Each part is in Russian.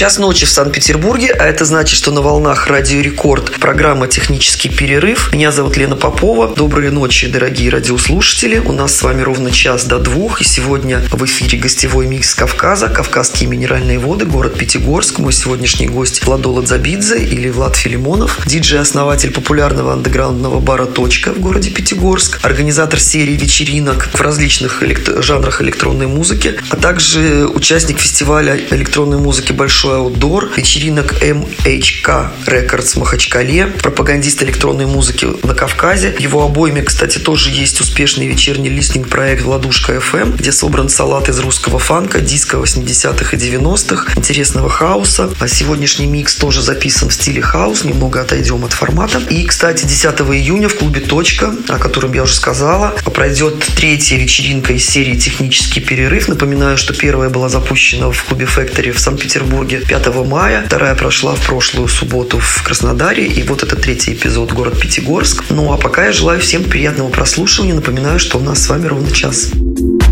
Час ночи в Санкт-Петербурге, а это значит, что на волнах Радио Рекорд программа «Технический перерыв». Меня зовут Лена Попова. Доброй ночи, дорогие радиослушатели. У нас с вами ровно час до двух, и сегодня в эфире гостевой микс Кавказа, Кавказские минеральные воды, город Пятигорск. Мой сегодняшний гость Владо Ладзабидзе или Влад Филимонов, диджей-основатель популярного андеграундного бара «Точка» в городе Пятигорск, организатор серии вечеринок в различных элект... жанрах электронной музыки, а также участник фестиваля электронной музыки «Большой Outdoor, вечеринок MHK Records в Махачкале, пропагандист электронной музыки на Кавказе. Его обойме, кстати, тоже есть успешный вечерний листинг проект «Владушка FM», где собран салат из русского фанка, диско 80-х и 90-х, интересного хауса. А сегодняшний микс тоже записан в стиле хаус, немного отойдем от формата. И, кстати, 10 июня в клубе «Точка», о котором я уже сказала, пройдет третья вечеринка из серии «Технический перерыв». Напоминаю, что первая была запущена в клубе Factory в Санкт-Петербурге 5 мая. Вторая прошла в прошлую субботу в Краснодаре. И вот это третий эпизод город Пятигорск. Ну а пока я желаю всем приятного прослушивания. Напоминаю, что у нас с вами ровно час. Record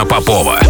Лена Попова.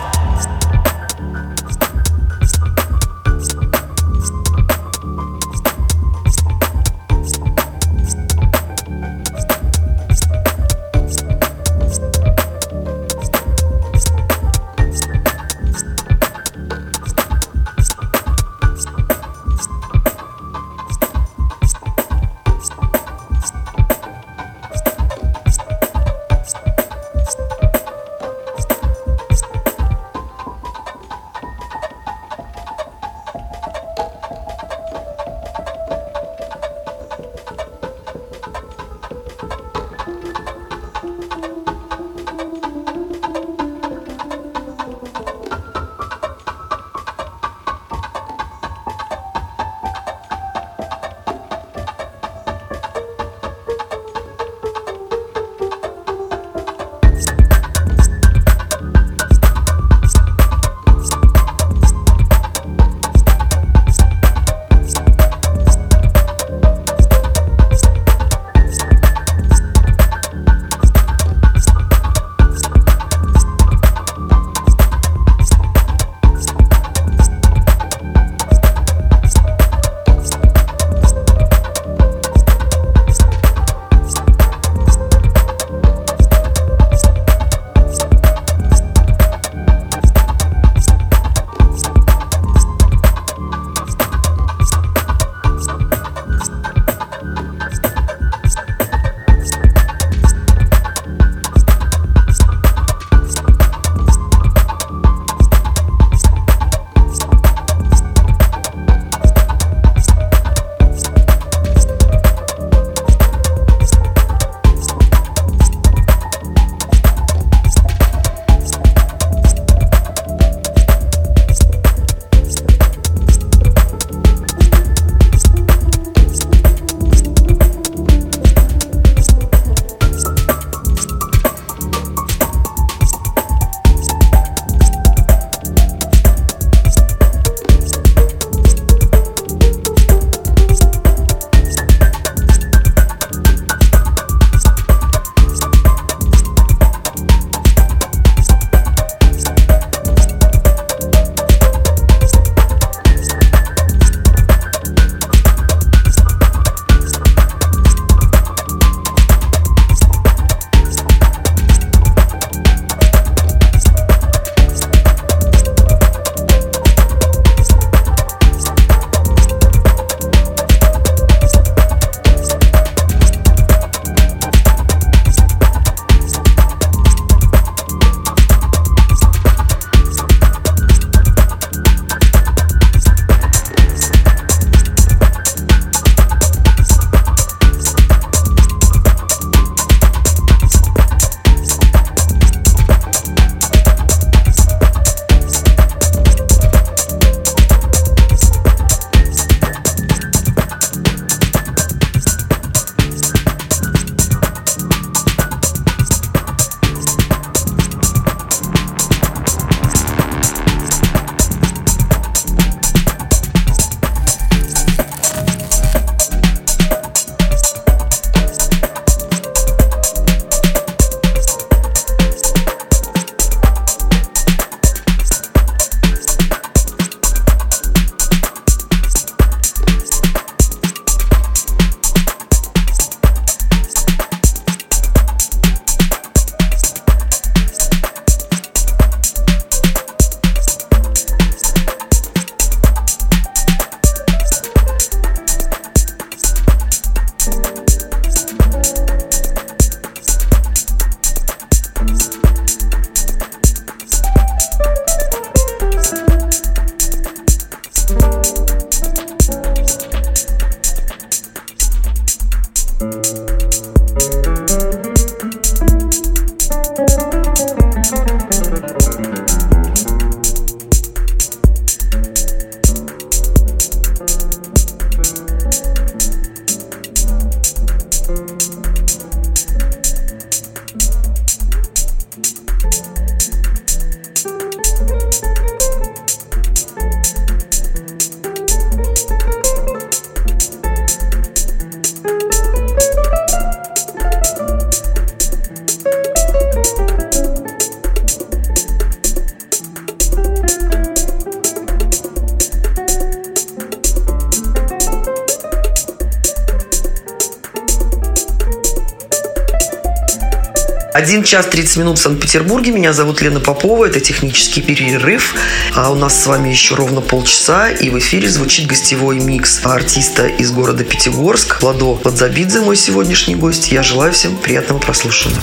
Час 30 минут в Санкт-Петербурге. Меня зовут Лена Попова. Это технический перерыв. А у нас с вами еще ровно полчаса. И в эфире звучит гостевой микс артиста из города Пятигорск. Ладо Подзабидзе мой сегодняшний гость. Я желаю всем приятного прослушивания.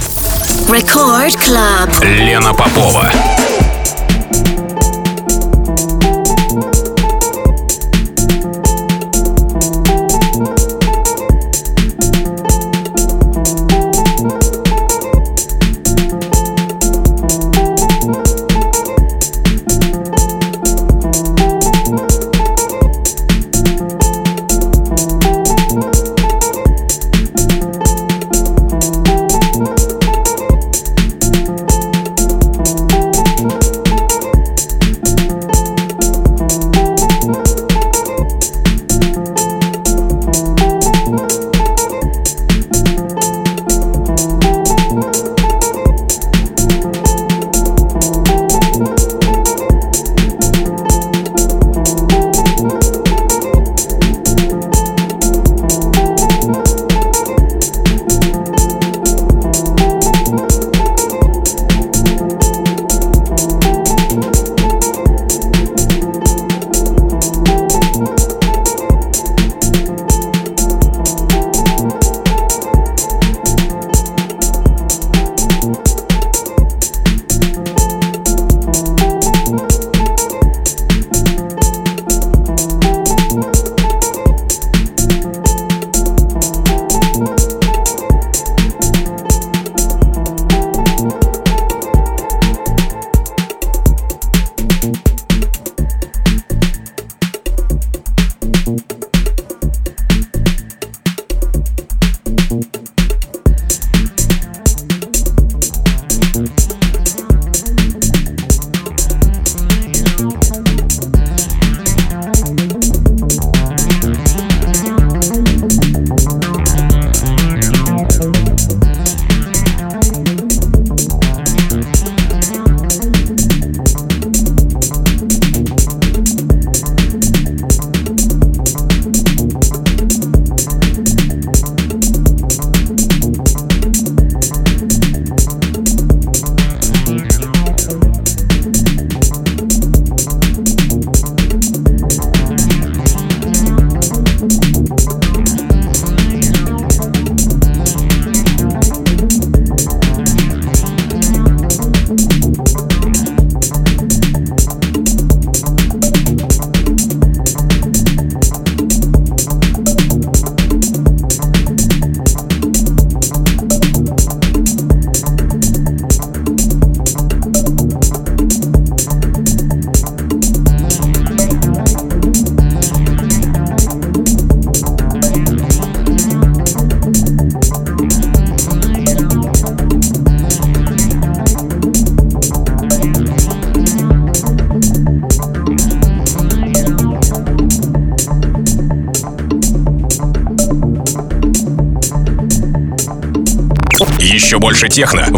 Record Club. Лена Попова.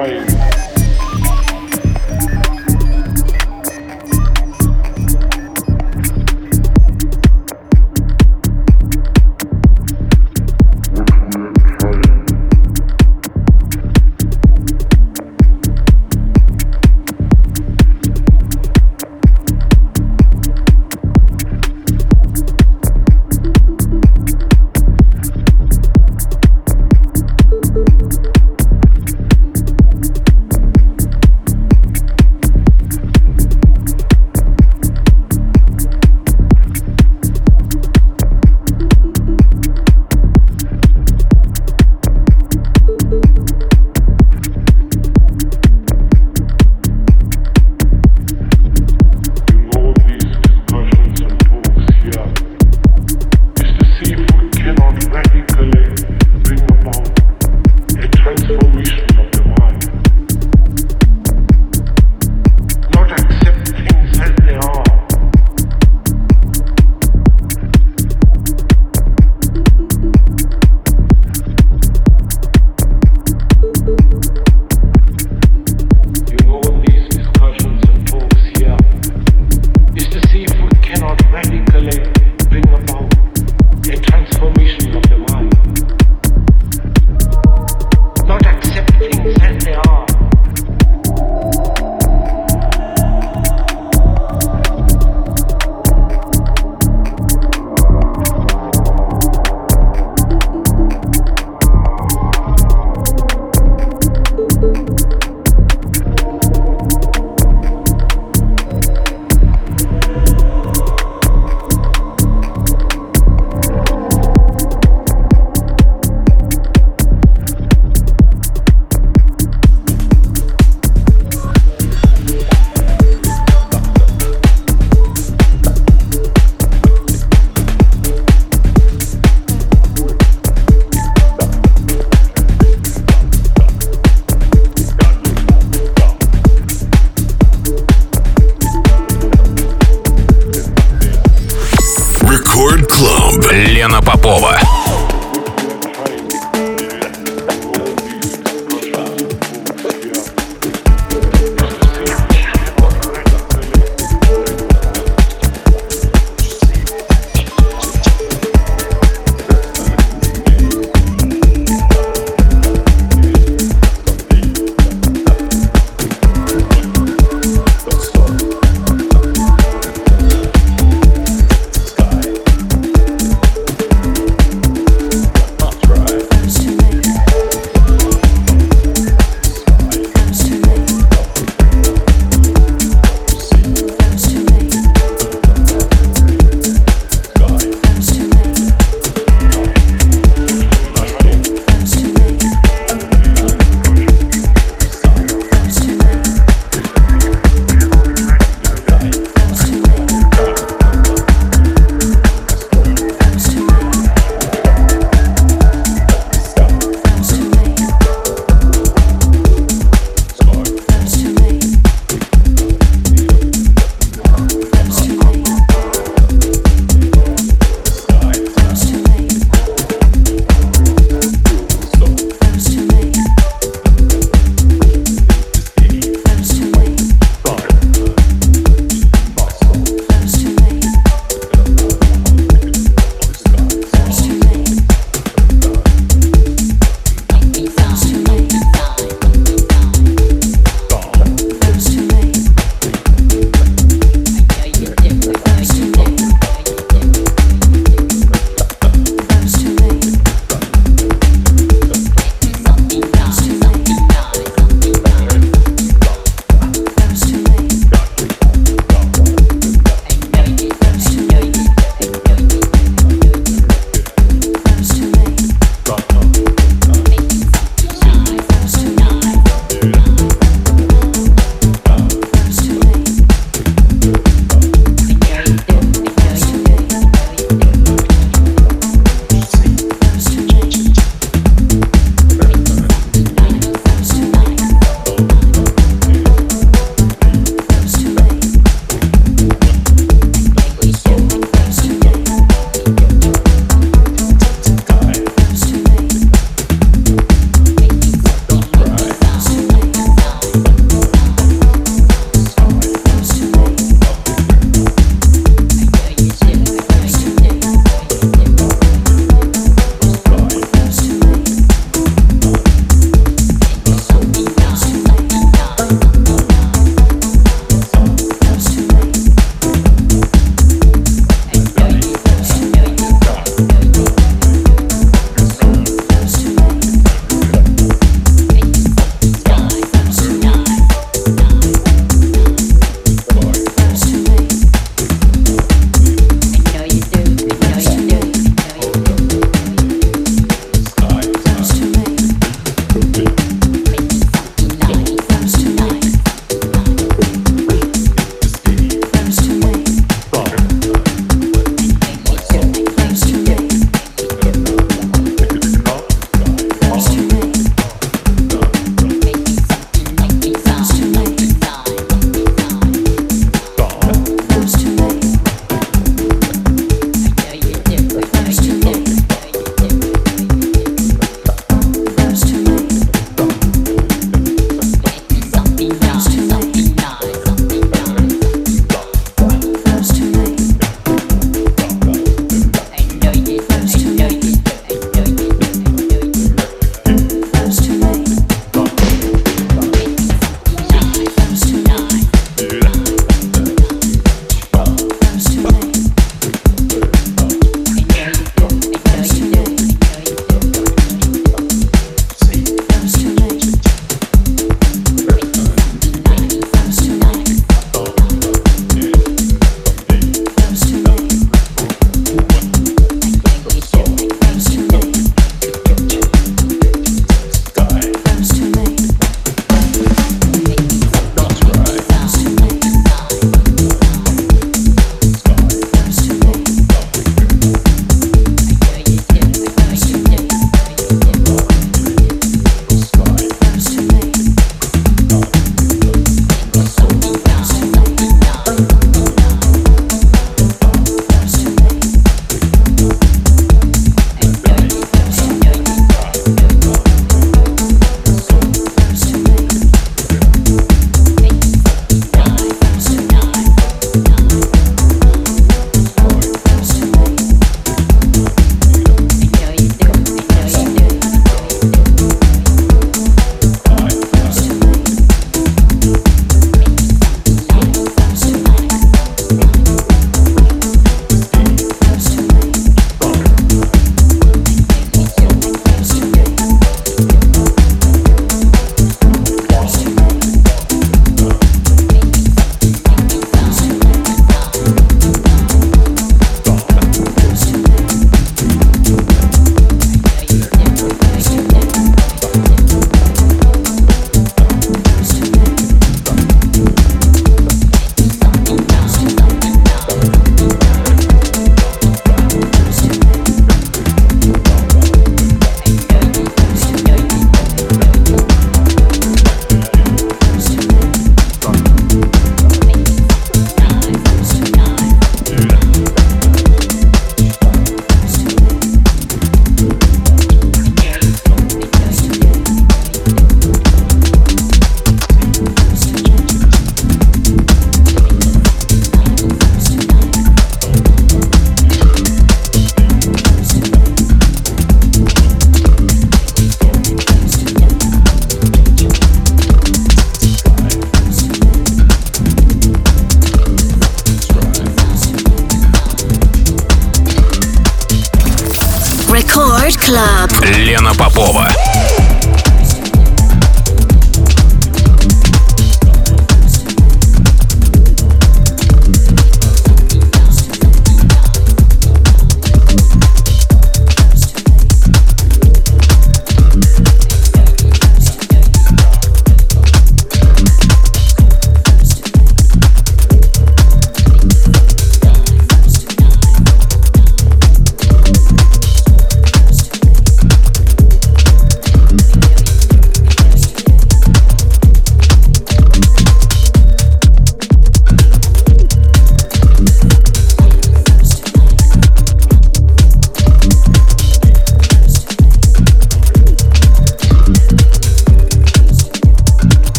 হয়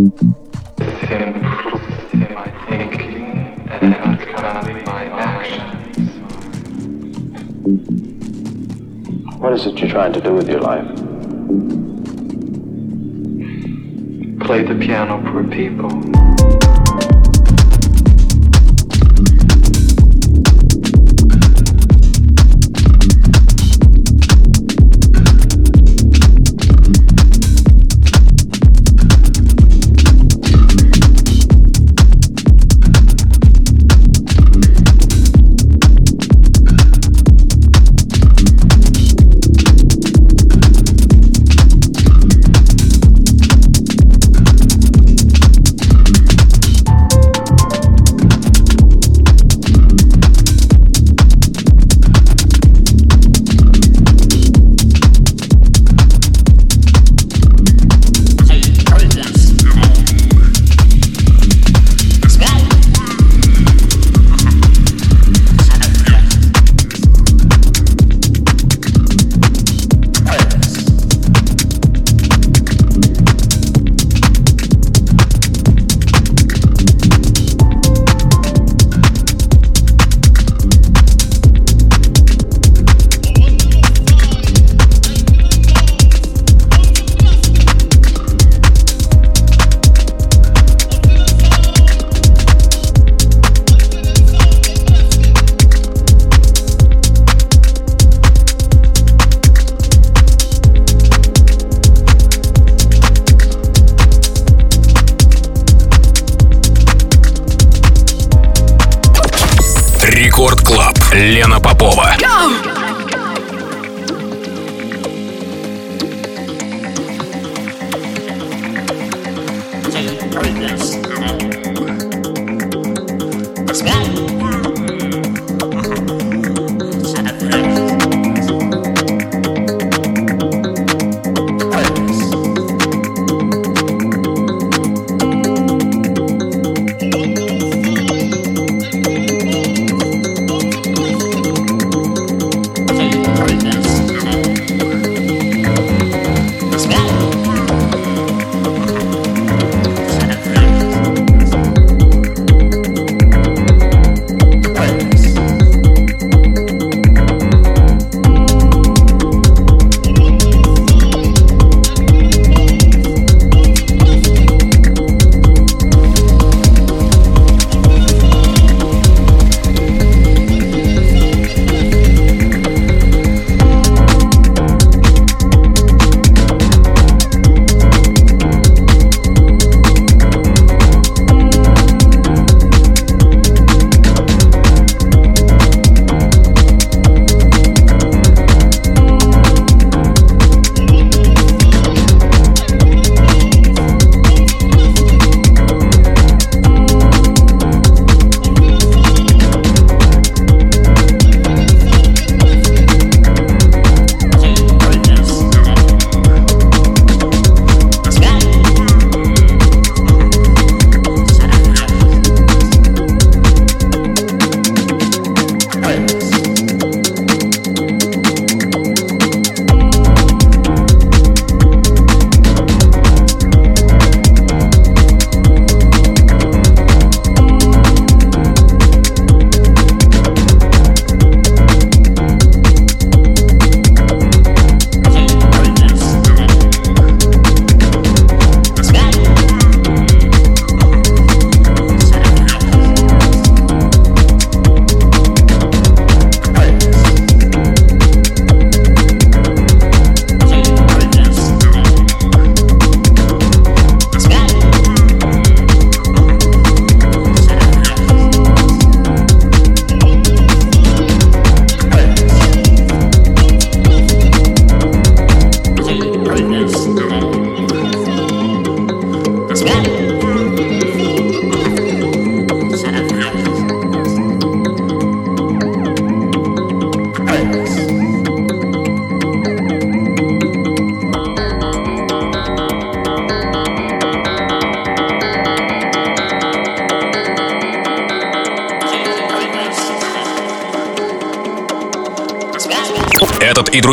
What is it you're trying to do with your life? Play the piano for people.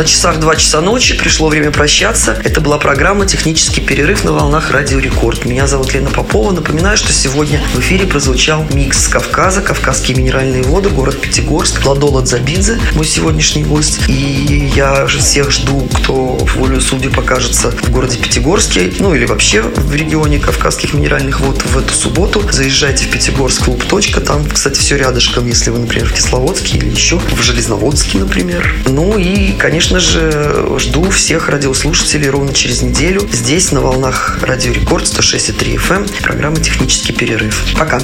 На часах 2 часа ночи пришло время прощаться. Это была программа «Технический перерыв» на волнах Радио Рекорд. Меня зовут Лена Попова. Напоминаю, что сегодня в эфире прозвучал микс с Кавказа, Кавказские минеральные воды, город Пятигорск, Ладола Дзабидзе, мой сегодняшний гость. И я же всех жду, кто в волю судьи покажется в городе Пятигорске, ну или вообще в регионе Кавказских минеральных вод в эту субботу. Заезжайте в Пятигорск клуб «Точка». Там, кстати, все рядышком, если вы, например, в Кисловодске или еще в Железноводске, например. Ну и, конечно, конечно же, жду всех радиослушателей ровно через неделю здесь, на волнах Радио Рекорд 106,3 FM, программа «Технический перерыв». Пока!